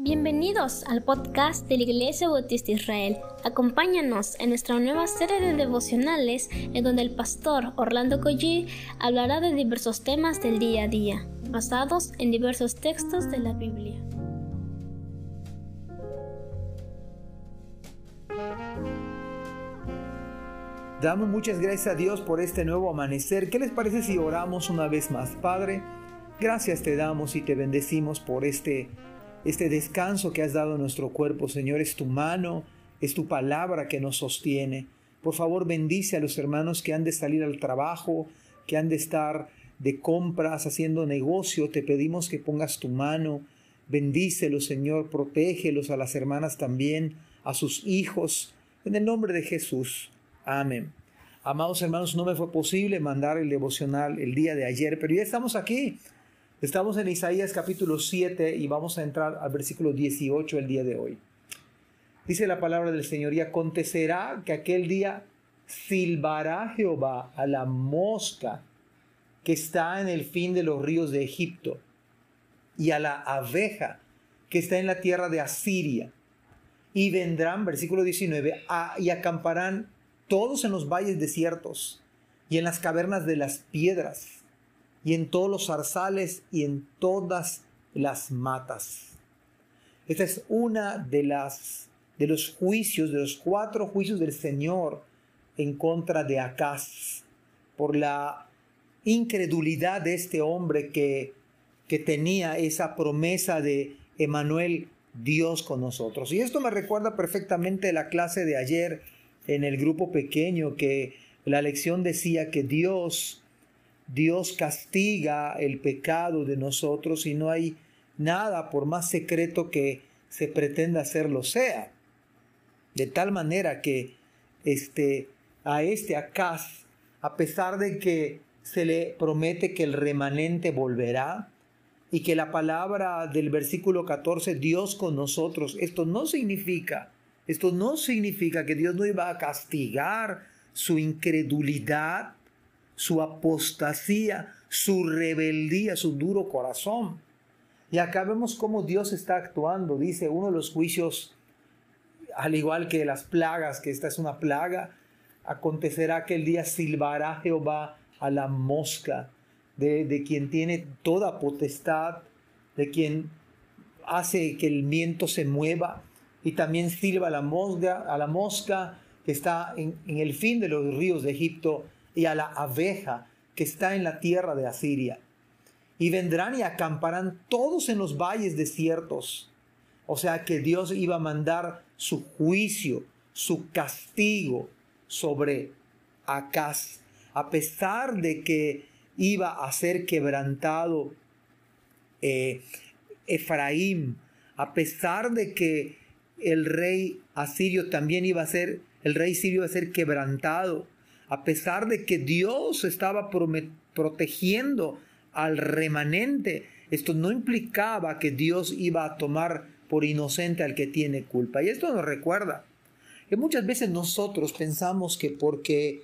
Bienvenidos al podcast de la Iglesia Bautista Israel. Acompáñanos en nuestra nueva serie de devocionales en donde el pastor Orlando Collie hablará de diversos temas del día a día, basados en diversos textos de la Biblia. Damos muchas gracias a Dios por este nuevo amanecer. ¿Qué les parece si oramos una vez más? Padre, gracias te damos y te bendecimos por este este descanso que has dado a nuestro cuerpo, Señor, es tu mano, es tu palabra que nos sostiene. Por favor, bendice a los hermanos que han de salir al trabajo, que han de estar de compras, haciendo negocio. Te pedimos que pongas tu mano. Bendícelos, Señor, protégelos a las hermanas también, a sus hijos. En el nombre de Jesús. Amén. Amados hermanos, no me fue posible mandar el devocional el día de ayer, pero ya estamos aquí Estamos en Isaías capítulo 7 y vamos a entrar al versículo 18 el día de hoy. Dice la palabra del Señor, y acontecerá que aquel día silbará Jehová a la mosca que está en el fin de los ríos de Egipto y a la abeja que está en la tierra de Asiria. Y vendrán, versículo 19, y acamparán todos en los valles desiertos y en las cavernas de las piedras y en todos los zarzales y en todas las matas. Esta es una de las de los juicios, de los cuatro juicios del Señor en contra de Acaz, por la incredulidad de este hombre que, que tenía esa promesa de Emanuel, Dios con nosotros. Y esto me recuerda perfectamente la clase de ayer en el grupo pequeño, que la lección decía que Dios Dios castiga el pecado de nosotros y no hay nada por más secreto que se pretenda hacerlo sea. De tal manera que este, a este Acaz, a pesar de que se le promete que el remanente volverá y que la palabra del versículo 14, Dios con nosotros, esto no significa, esto no significa que Dios no iba a castigar su incredulidad, su apostasía, su rebeldía, su duro corazón. Y acá vemos cómo Dios está actuando. Dice uno de los juicios, al igual que las plagas, que esta es una plaga, acontecerá que el día silbará Jehová a la mosca, de, de quien tiene toda potestad, de quien hace que el viento se mueva, y también silba a la mosca, a la mosca que está en, en el fin de los ríos de Egipto, y a la abeja que está en la tierra de Asiria. Y vendrán y acamparán todos en los valles desiertos. O sea que Dios iba a mandar su juicio, su castigo sobre Acaz, a pesar de que iba a ser quebrantado eh, Efraín, a pesar de que el rey asirio también iba a ser, el rey sirio iba a ser quebrantado, a pesar de que Dios estaba protegiendo al remanente, esto no implicaba que Dios iba a tomar por inocente al que tiene culpa. Y esto nos recuerda que muchas veces nosotros pensamos que porque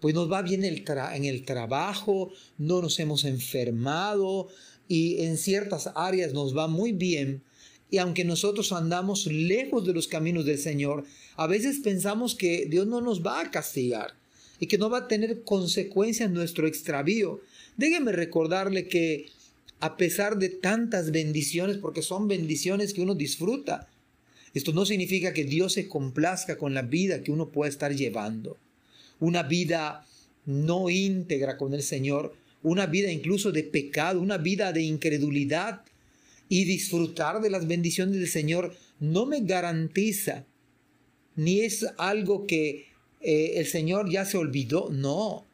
pues nos va bien en el trabajo, no nos hemos enfermado y en ciertas áreas nos va muy bien, y aunque nosotros andamos lejos de los caminos del Señor, a veces pensamos que Dios no nos va a castigar y que no va a tener consecuencias nuestro extravío. Déjeme recordarle que a pesar de tantas bendiciones, porque son bendiciones que uno disfruta, esto no significa que Dios se complazca con la vida que uno pueda estar llevando. Una vida no íntegra con el Señor, una vida incluso de pecado, una vida de incredulidad y disfrutar de las bendiciones del Señor no me garantiza ni es algo que eh, el Señor ya se olvidó. No.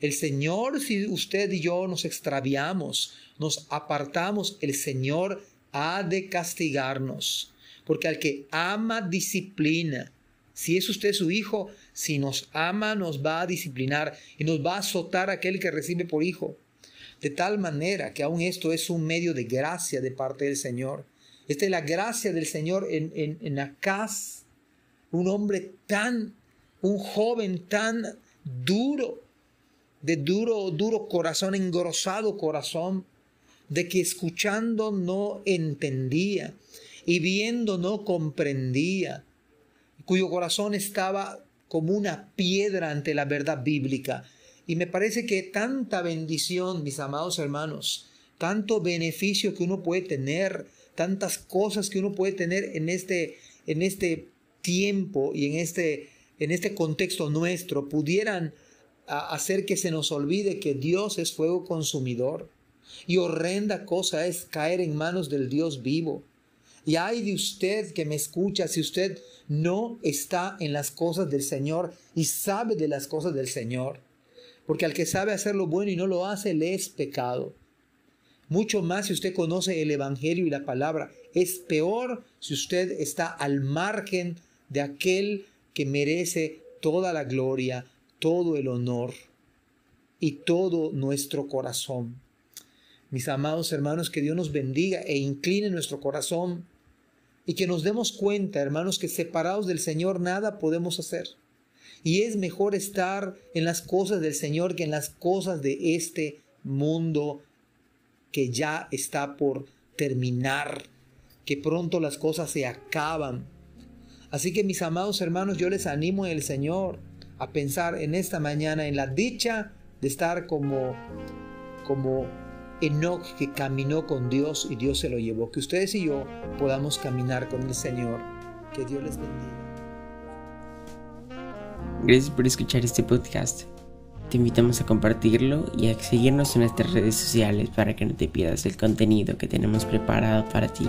El Señor, si usted y yo nos extraviamos, nos apartamos, el Señor ha de castigarnos. Porque al que ama, disciplina. Si es usted su hijo, si nos ama, nos va a disciplinar y nos va a azotar aquel que recibe por hijo. De tal manera que aún esto es un medio de gracia de parte del Señor. Esta es la gracia del Señor en, en, en un hombre tan un joven tan duro, de duro, duro corazón, engrosado corazón, de que escuchando no entendía. y viendo no comprendía, cuyo corazón estaba como una piedra ante la verdad bíblica. Y me parece que tanta bendición, mis amados hermanos, tanto beneficio que uno puede tener, tantas cosas que uno puede tener en este, en este tiempo y en este, en este contexto nuestro, pudieran hacer que se nos olvide que Dios es fuego consumidor. Y horrenda cosa es caer en manos del Dios vivo. Y hay de usted que me escucha si usted no está en las cosas del Señor y sabe de las cosas del Señor. Porque al que sabe hacer lo bueno y no lo hace, le es pecado. Mucho más si usted conoce el Evangelio y la palabra. Es peor si usted está al margen de aquel que merece toda la gloria, todo el honor y todo nuestro corazón. Mis amados hermanos, que Dios nos bendiga e incline nuestro corazón y que nos demos cuenta, hermanos, que separados del Señor nada podemos hacer. Y es mejor estar en las cosas del Señor que en las cosas de este mundo que ya está por terminar, que pronto las cosas se acaban. Así que mis amados hermanos, yo les animo en el Señor a pensar en esta mañana en la dicha de estar como como Enoch que caminó con Dios y Dios se lo llevó. Que ustedes y yo podamos caminar con el Señor. Que Dios les bendiga. Gracias por escuchar este podcast. Te invitamos a compartirlo y a seguirnos en nuestras redes sociales para que no te pierdas el contenido que tenemos preparado para ti.